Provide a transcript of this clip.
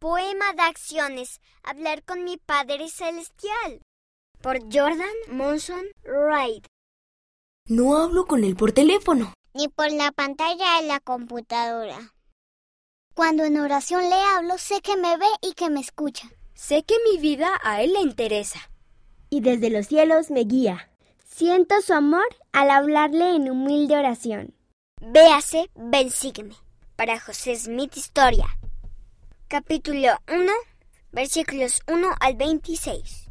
Poema de acciones. Hablar con mi Padre Celestial. Por Jordan Monson Wright. No hablo con él por teléfono. Ni por la pantalla de la computadora. Cuando en oración le hablo, sé que me ve y que me escucha. Sé que mi vida a él le interesa. Y desde los cielos me guía. Siento su amor al hablarle en humilde oración. Véase, ven, sígueme. Para José Smith Historia. Capítulo 1, versículos 1 al 26.